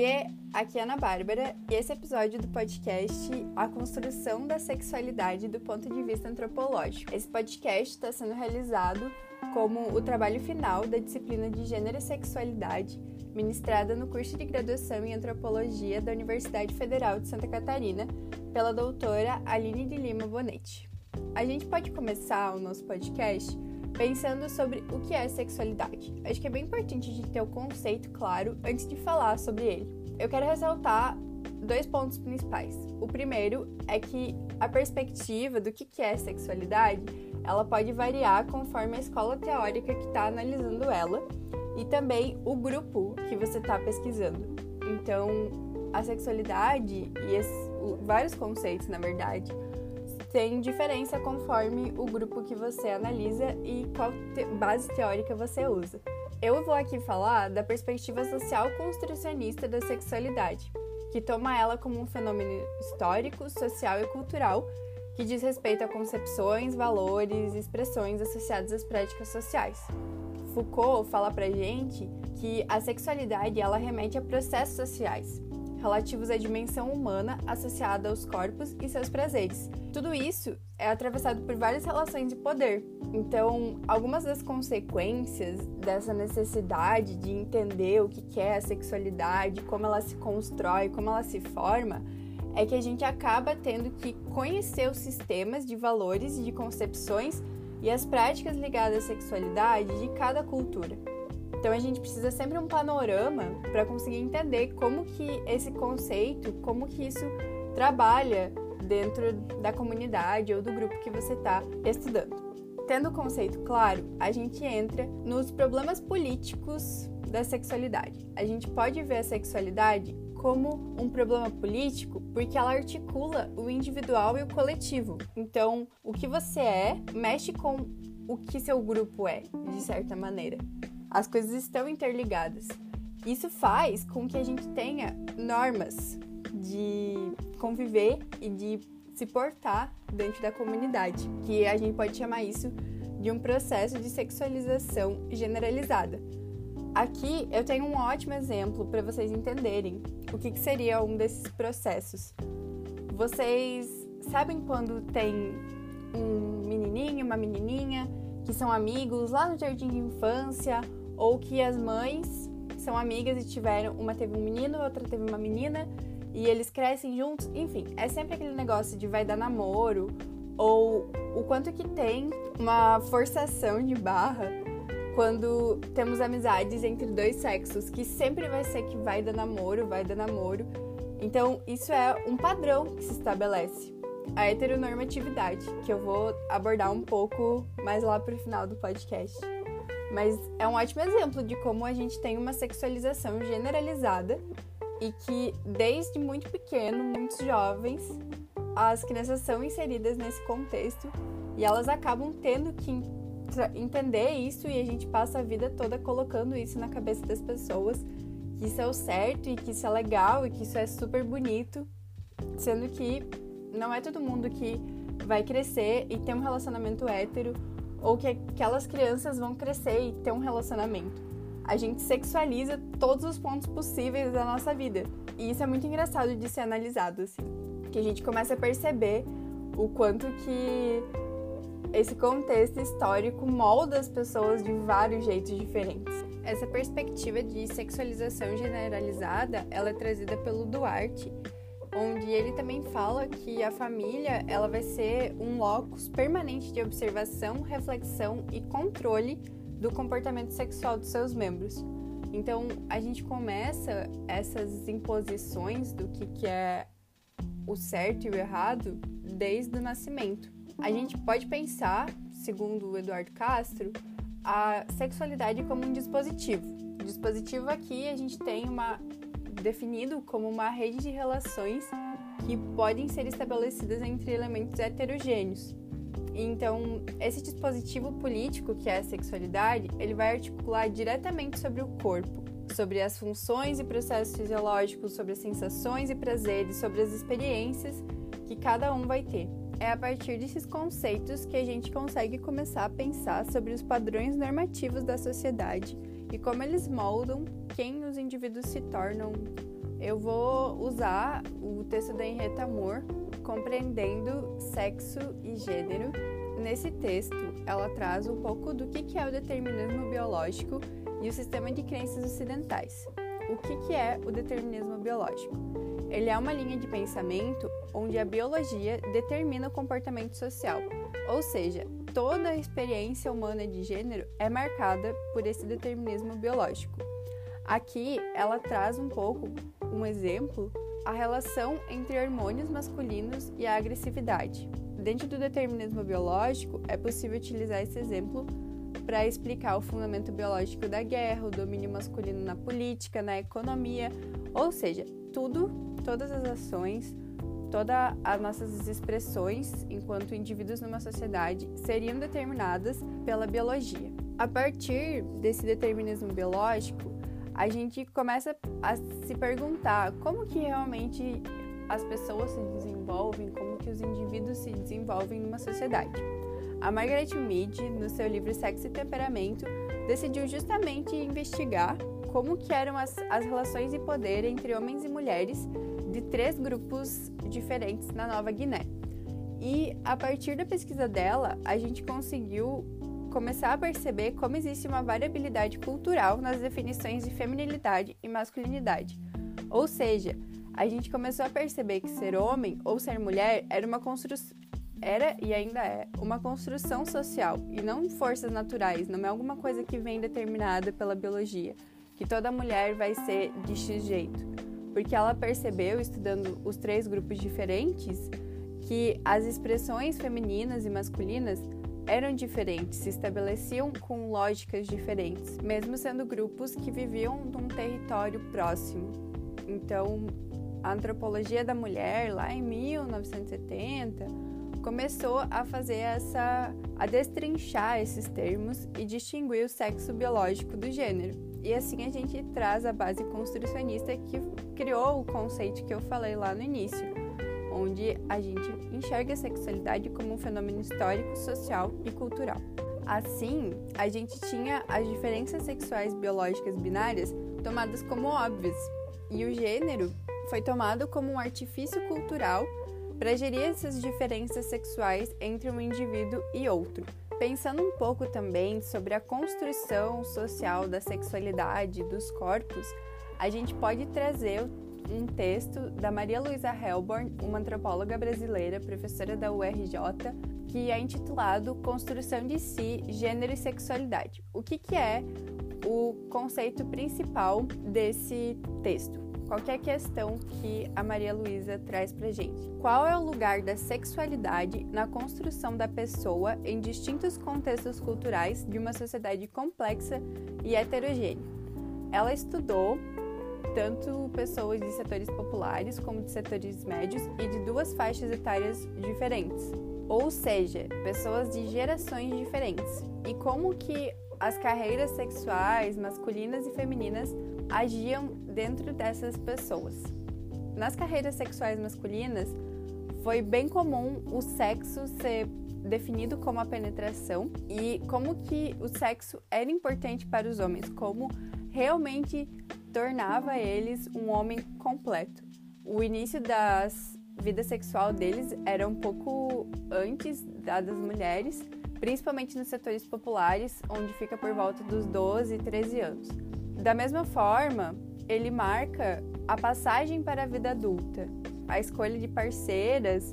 Oiê, aqui é Ana Bárbara e esse episódio do podcast A Construção da Sexualidade do Ponto de Vista Antropológico. Esse podcast está sendo realizado como o trabalho final da disciplina de Gênero e Sexualidade, ministrada no curso de graduação em Antropologia da Universidade Federal de Santa Catarina, pela doutora Aline de Lima Bonetti. A gente pode começar o nosso podcast pensando sobre o que é sexualidade. Acho que é bem importante a gente ter o conceito claro antes de falar sobre ele. Eu quero ressaltar dois pontos principais. O primeiro é que a perspectiva do que é sexualidade, ela pode variar conforme a escola teórica que está analisando ela e também o grupo que você está pesquisando. Então, a sexualidade e esses, vários conceitos, na verdade, tem diferença conforme o grupo que você analisa e qual te base teórica você usa. Eu vou aqui falar da perspectiva social construcionista da sexualidade, que toma ela como um fenômeno histórico, social e cultural que diz respeito a concepções, valores e expressões associadas às práticas sociais. Foucault fala pra gente que a sexualidade ela remete a processos sociais, relativos à dimensão humana associada aos corpos e seus prazeres. Tudo isso é atravessado por várias relações de poder. Então, algumas das consequências dessa necessidade de entender o que é a sexualidade, como ela se constrói, como ela se forma, é que a gente acaba tendo que conhecer os sistemas de valores e de concepções e as práticas ligadas à sexualidade de cada cultura. Então a gente precisa sempre um panorama para conseguir entender como que esse conceito, como que isso trabalha dentro da comunidade ou do grupo que você está estudando. Tendo o conceito claro, a gente entra nos problemas políticos da sexualidade. A gente pode ver a sexualidade como um problema político porque ela articula o individual e o coletivo. Então, o que você é mexe com o que seu grupo é, de certa maneira. As coisas estão interligadas. Isso faz com que a gente tenha normas de conviver e de se portar dentro da comunidade, que a gente pode chamar isso de um processo de sexualização generalizada. Aqui eu tenho um ótimo exemplo para vocês entenderem o que, que seria um desses processos. Vocês sabem quando tem um menininho, uma menininha que são amigos lá no jardim de infância ou que as mães são amigas e tiveram, uma teve um menino, outra teve uma menina, e eles crescem juntos, enfim, é sempre aquele negócio de vai dar namoro, ou o quanto que tem uma forçação de barra quando temos amizades entre dois sexos, que sempre vai ser que vai dar namoro, vai dar namoro. Então, isso é um padrão que se estabelece. A heteronormatividade, que eu vou abordar um pouco mais lá pro final do podcast. Mas é um ótimo exemplo de como a gente tem uma sexualização generalizada e que desde muito pequeno, muitos jovens, as crianças são inseridas nesse contexto e elas acabam tendo que entender isso e a gente passa a vida toda colocando isso na cabeça das pessoas, que isso é o certo e que isso é legal e que isso é super bonito, sendo que não é todo mundo que vai crescer e ter um relacionamento hétero ou que aquelas crianças vão crescer e ter um relacionamento. A gente sexualiza todos os pontos possíveis da nossa vida. E isso é muito engraçado de ser analisado, assim. Que a gente começa a perceber o quanto que esse contexto histórico molda as pessoas de vários jeitos diferentes. Essa perspectiva de sexualização generalizada, ela é trazida pelo Duarte, onde ele também fala que a família ela vai ser um locus permanente de observação, reflexão e controle do comportamento sexual dos seus membros. Então, a gente começa essas imposições do que, que é o certo e o errado desde o nascimento. A gente pode pensar, segundo o Eduardo Castro, a sexualidade como um dispositivo. Dispositivo aqui a gente tem uma definido como uma rede de relações que podem ser estabelecidas entre elementos heterogêneos. Então, esse dispositivo político que é a sexualidade, ele vai articular diretamente sobre o corpo, sobre as funções e processos fisiológicos, sobre as sensações e prazeres, sobre as experiências que cada um vai ter. É a partir desses conceitos que a gente consegue começar a pensar sobre os padrões normativos da sociedade e como eles moldam quem os indivíduos se tornam eu vou usar o texto da Henrietta Moore, Compreendendo Sexo e Gênero. Nesse texto, ela traz um pouco do que é o determinismo biológico e o sistema de crenças ocidentais. O que é o determinismo biológico? Ele é uma linha de pensamento onde a biologia determina o comportamento social, ou seja, toda a experiência humana de gênero é marcada por esse determinismo biológico. Aqui ela traz um pouco um exemplo a relação entre hormônios masculinos e a agressividade. Dentro do determinismo biológico, é possível utilizar esse exemplo para explicar o fundamento biológico da guerra, o domínio masculino na política, na economia, ou seja, tudo, todas as ações, todas as nossas expressões enquanto indivíduos numa sociedade seriam determinadas pela biologia. A partir desse determinismo biológico, a gente começa a se perguntar como que realmente as pessoas se desenvolvem, como que os indivíduos se desenvolvem numa sociedade. A Margaret Mead, no seu livro Sexo e Temperamento, decidiu justamente investigar como que eram as, as relações de poder entre homens e mulheres de três grupos diferentes na Nova Guiné. E a partir da pesquisa dela, a gente conseguiu começar a perceber como existe uma variabilidade cultural nas definições de feminilidade e masculinidade. Ou seja, a gente começou a perceber que ser homem ou ser mulher era uma construção era e ainda é uma construção social e não forças naturais, não é alguma coisa que vem determinada pela biologia, que toda mulher vai ser de X jeito. Porque ela percebeu, estudando os três grupos diferentes, que as expressões femininas e masculinas eram diferentes, se estabeleciam com lógicas diferentes, mesmo sendo grupos que viviam num território próximo. Então, a antropologia da mulher, lá em 1970, começou a fazer essa a destrinchar esses termos e distinguir o sexo biológico do gênero. E assim a gente traz a base construcionista que criou o conceito que eu falei lá no início, onde a gente enxerga a sexualidade como um fenômeno histórico, social e cultural. Assim, a gente tinha as diferenças sexuais biológicas binárias tomadas como óbvias, e o gênero foi tomado como um artifício cultural para gerir essas diferenças sexuais entre um indivíduo e outro. Pensando um pouco também sobre a construção social da sexualidade dos corpos, a gente pode trazer um texto da Maria Luísa Helborn, uma antropóloga brasileira, professora da URJ, que é intitulado Construção de Si, Gênero e Sexualidade. O que, que é o conceito principal desse texto? Qual a questão que a Maria Luísa traz pra gente? Qual é o lugar da sexualidade na construção da pessoa em distintos contextos culturais de uma sociedade complexa e heterogênea? Ela estudou tanto pessoas de setores populares como de setores médios e de duas faixas etárias diferentes, ou seja, pessoas de gerações diferentes. E como que as carreiras sexuais masculinas e femininas agiam dentro dessas pessoas. Nas carreiras sexuais masculinas, foi bem comum o sexo ser definido como a penetração e como que o sexo era importante para os homens, como realmente tornava eles um homem completo. O início das vida sexual deles era um pouco antes da das mulheres, principalmente nos setores populares, onde fica por volta dos 12 e 13 anos. Da mesma forma, ele marca a passagem para a vida adulta. A escolha de parceiras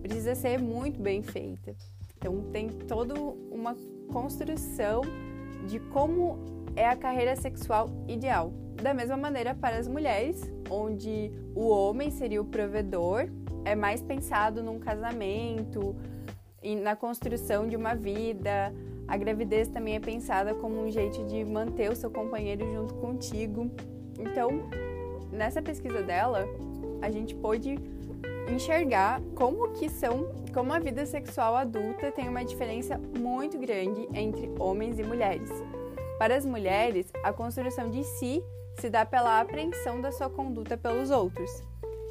precisa ser muito bem feita. Então, tem toda uma construção de como é a carreira sexual ideal. Da mesma maneira para as mulheres, onde o homem seria o provedor, é mais pensado num casamento, na construção de uma vida. A gravidez também é pensada como um jeito de manter o seu companheiro junto contigo. Então, nessa pesquisa dela, a gente pôde enxergar como que são, como a vida sexual adulta tem uma diferença muito grande entre homens e mulheres. Para as mulheres, a construção de si se dá pela apreensão da sua conduta pelos outros.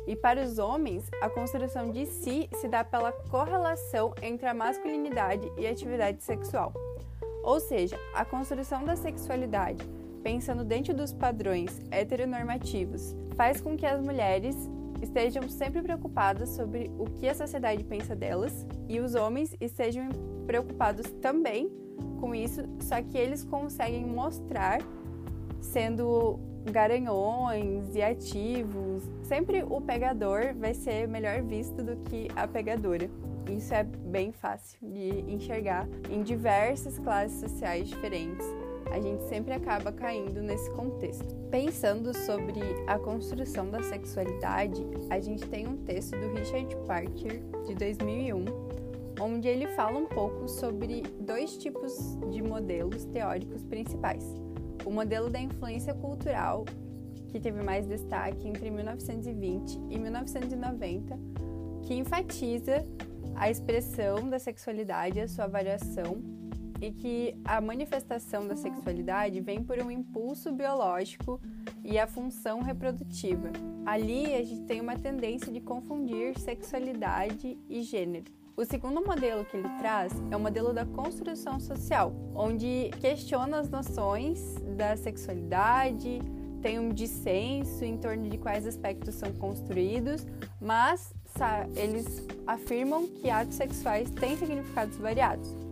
E para os homens, a construção de si se dá pela correlação entre a masculinidade e a atividade sexual. Ou seja, a construção da sexualidade pensando dentro dos padrões heteronormativos, faz com que as mulheres estejam sempre preocupadas sobre o que a sociedade pensa delas e os homens estejam preocupados também com isso, só que eles conseguem mostrar sendo garanhões e ativos. Sempre o pegador vai ser melhor visto do que a pegadora. Isso é bem fácil de enxergar em diversas classes sociais diferentes. A gente sempre acaba caindo nesse contexto. Pensando sobre a construção da sexualidade, a gente tem um texto do Richard Parker de 2001, onde ele fala um pouco sobre dois tipos de modelos teóricos principais o modelo da influência cultural, que teve mais destaque entre 1920 e 1990, que enfatiza a expressão da sexualidade, a sua variação, e que a manifestação da sexualidade vem por um impulso biológico e a função reprodutiva. Ali a gente tem uma tendência de confundir sexualidade e gênero. O segundo modelo que ele traz é o modelo da construção social, onde questiona as noções da sexualidade, tem um dissenso em torno de quais aspectos são construídos, mas eles afirmam que atos sexuais têm significados variados.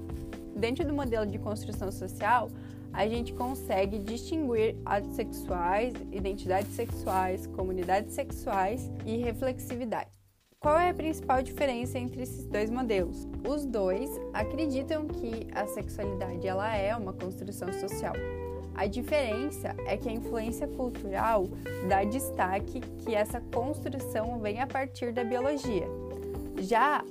Dentro do modelo de construção social, a gente consegue distinguir atos sexuais, identidades sexuais, comunidades sexuais e reflexividade. Qual é a principal diferença entre esses dois modelos? Os dois acreditam que a sexualidade ela é uma construção social. A diferença é que a influência cultural dá destaque que essa construção vem a partir da biologia. Já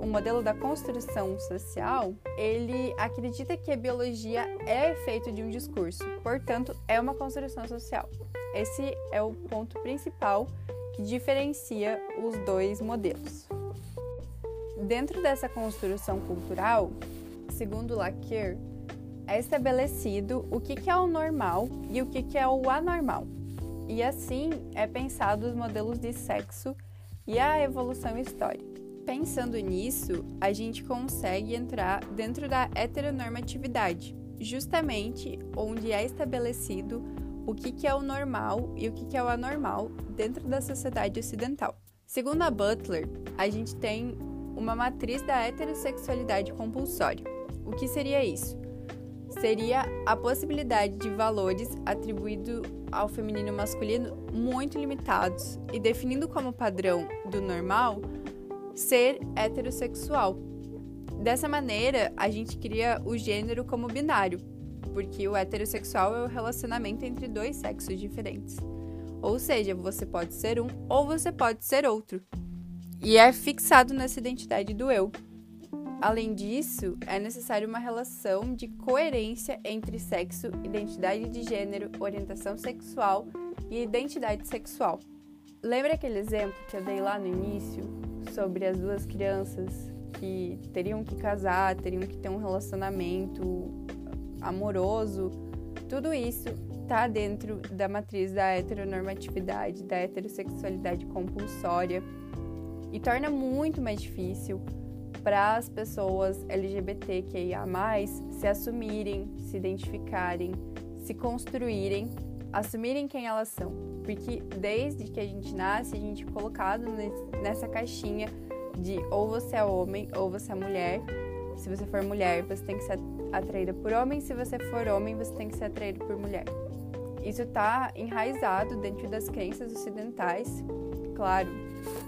o modelo da construção social, ele acredita que a biologia é efeito de um discurso, portanto, é uma construção social. Esse é o ponto principal que diferencia os dois modelos. Dentro dessa construção cultural, segundo Laqueur, é estabelecido o que é o normal e o que é o anormal. E assim é pensado os modelos de sexo e a evolução histórica. Pensando nisso, a gente consegue entrar dentro da heteronormatividade, justamente onde é estabelecido o que, é o normal e o que, é o anormal dentro da sociedade ocidental. Segundo a Butler, a gente tem uma matriz da heterossexualidade compulsória. O que seria isso? Seria a possibilidade de valores atribuídos ao feminino e masculino muito limitados e definindo como padrão do normal ser heterossexual. Dessa maneira, a gente cria o gênero como binário, porque o heterossexual é o relacionamento entre dois sexos diferentes. Ou seja, você pode ser um ou você pode ser outro. E é fixado nessa identidade do eu. Além disso, é necessário uma relação de coerência entre sexo, identidade de gênero, orientação sexual e identidade sexual. Lembra aquele exemplo que eu dei lá no início sobre as duas crianças que teriam que casar, teriam que ter um relacionamento amoroso, tudo isso está dentro da matriz da heteronormatividade, da heterossexualidade compulsória e torna muito mais difícil para as pessoas LGBTQIA+, se assumirem, se identificarem, se construírem, assumirem quem elas são. Porque desde que a gente nasce, a gente é colocado nessa caixinha de ou você é homem ou você é mulher. Se você for mulher, você tem que ser atraída por homem, se você for homem, você tem que ser atraído por mulher. Isso está enraizado dentro das crenças ocidentais. Claro,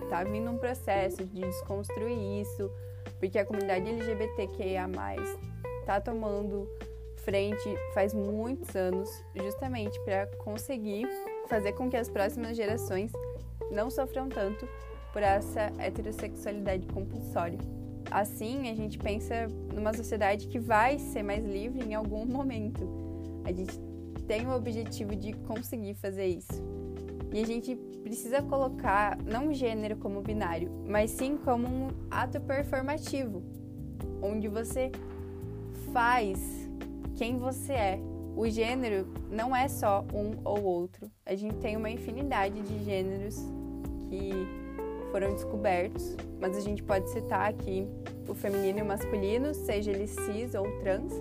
está vindo um processo de desconstruir isso, porque a comunidade LGBTQIA+, está tomando frente faz muitos anos, justamente para conseguir fazer com que as próximas gerações não sofram tanto por essa heterossexualidade compulsória. Assim, a gente pensa numa sociedade que vai ser mais livre em algum momento. A gente tem o objetivo de conseguir fazer isso. E a gente precisa colocar não o gênero como binário, mas sim como um ato performativo, onde você faz quem você é. O gênero não é só um ou outro. A gente tem uma infinidade de gêneros que foram descobertos, mas a gente pode citar aqui o feminino e o masculino, seja ele cis ou trans,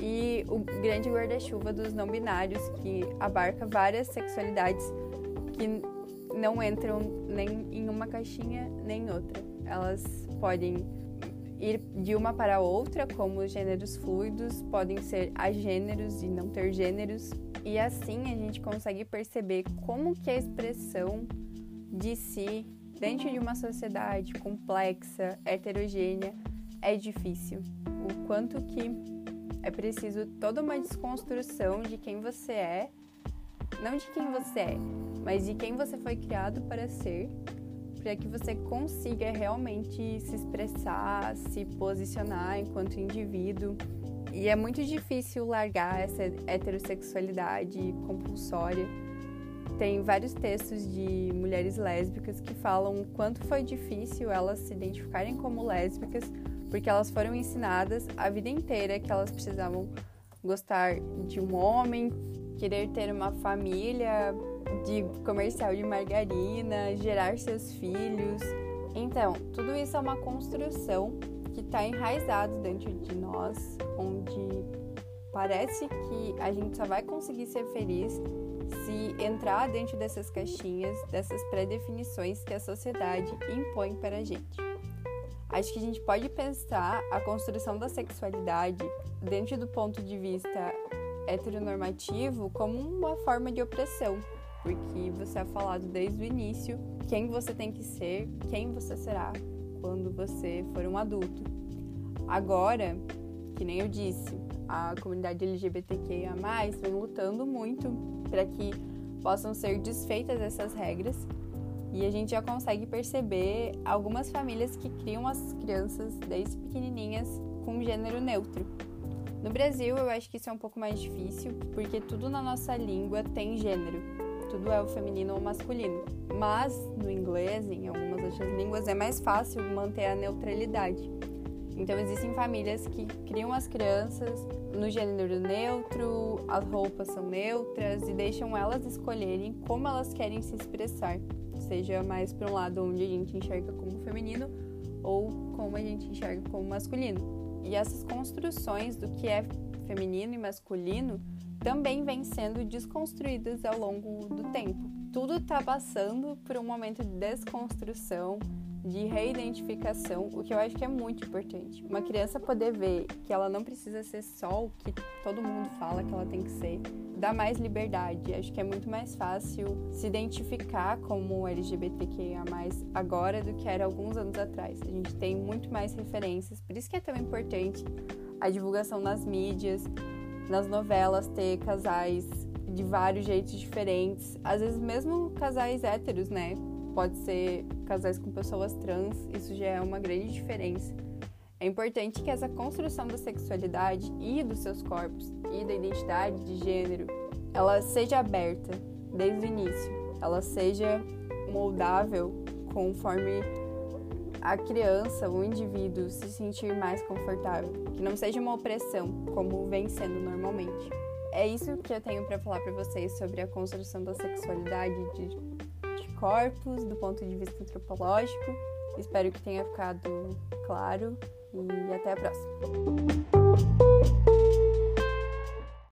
e o grande guarda-chuva dos não binários, que abarca várias sexualidades que não entram nem em uma caixinha nem em outra. Elas podem ir de uma para outra, como gêneros fluidos, podem ser agêneros e não ter gêneros. E assim a gente consegue perceber como que a expressão de si dentro de uma sociedade complexa, heterogênea, é difícil. O quanto que é preciso toda uma desconstrução de quem você é, não de quem você é, mas de quem você foi criado para ser, para que você consiga realmente se expressar, se posicionar enquanto indivíduo. E é muito difícil largar essa heterossexualidade compulsória. Tem vários textos de mulheres lésbicas que falam o quanto foi difícil elas se identificarem como lésbicas porque elas foram ensinadas a vida inteira que elas precisavam gostar de um homem, querer ter uma família de comercial de margarina, gerar seus filhos. Então, tudo isso é uma construção que está enraizado dentro de nós, onde parece que a gente só vai conseguir ser feliz se entrar dentro dessas caixinhas, dessas pré-definições que a sociedade impõe para a gente. Acho que a gente pode pensar a construção da sexualidade dentro do ponto de vista heteronormativo como uma forma de opressão, porque você é falado desde o início quem você tem que ser, quem você será quando você for um adulto. Agora, que nem eu disse, a comunidade LGBTQIA+, vem lutando muito para que possam ser desfeitas essas regras e a gente já consegue perceber algumas famílias que criam as crianças desde pequenininhas com gênero neutro. No Brasil, eu acho que isso é um pouco mais difícil, porque tudo na nossa língua tem gênero. Tudo é o feminino ou masculino. Mas no inglês, em algumas outras línguas, é mais fácil manter a neutralidade. Então existem famílias que criam as crianças no gênero neutro, as roupas são neutras e deixam elas escolherem como elas querem se expressar seja mais para um lado onde a gente enxerga como feminino ou como a gente enxerga como masculino. E essas construções do que é feminino e masculino também vêm sendo desconstruídas ao longo do tempo. Tudo está passando por um momento de desconstrução, de reidentificação, o que eu acho que é muito importante. Uma criança poder ver que ela não precisa ser só o que todo mundo fala que ela tem que ser, dá mais liberdade. Acho que é muito mais fácil se identificar como LGBTQIA+, agora do que era alguns anos atrás. A gente tem muito mais referências, por isso que é tão importante a divulgação nas mídias, nas novelas, ter casais de vários jeitos diferentes, às vezes mesmo casais héteros, né? Pode ser casais com pessoas trans, isso já é uma grande diferença. É importante que essa construção da sexualidade e dos seus corpos e da identidade de gênero, ela seja aberta desde o início, ela seja moldável conforme a criança, o indivíduo se sentir mais confortável, que não seja uma opressão como vem sendo normalmente. É isso que eu tenho para falar para vocês sobre a construção da sexualidade de, de corpos do ponto de vista antropológico. Espero que tenha ficado claro e até a próxima.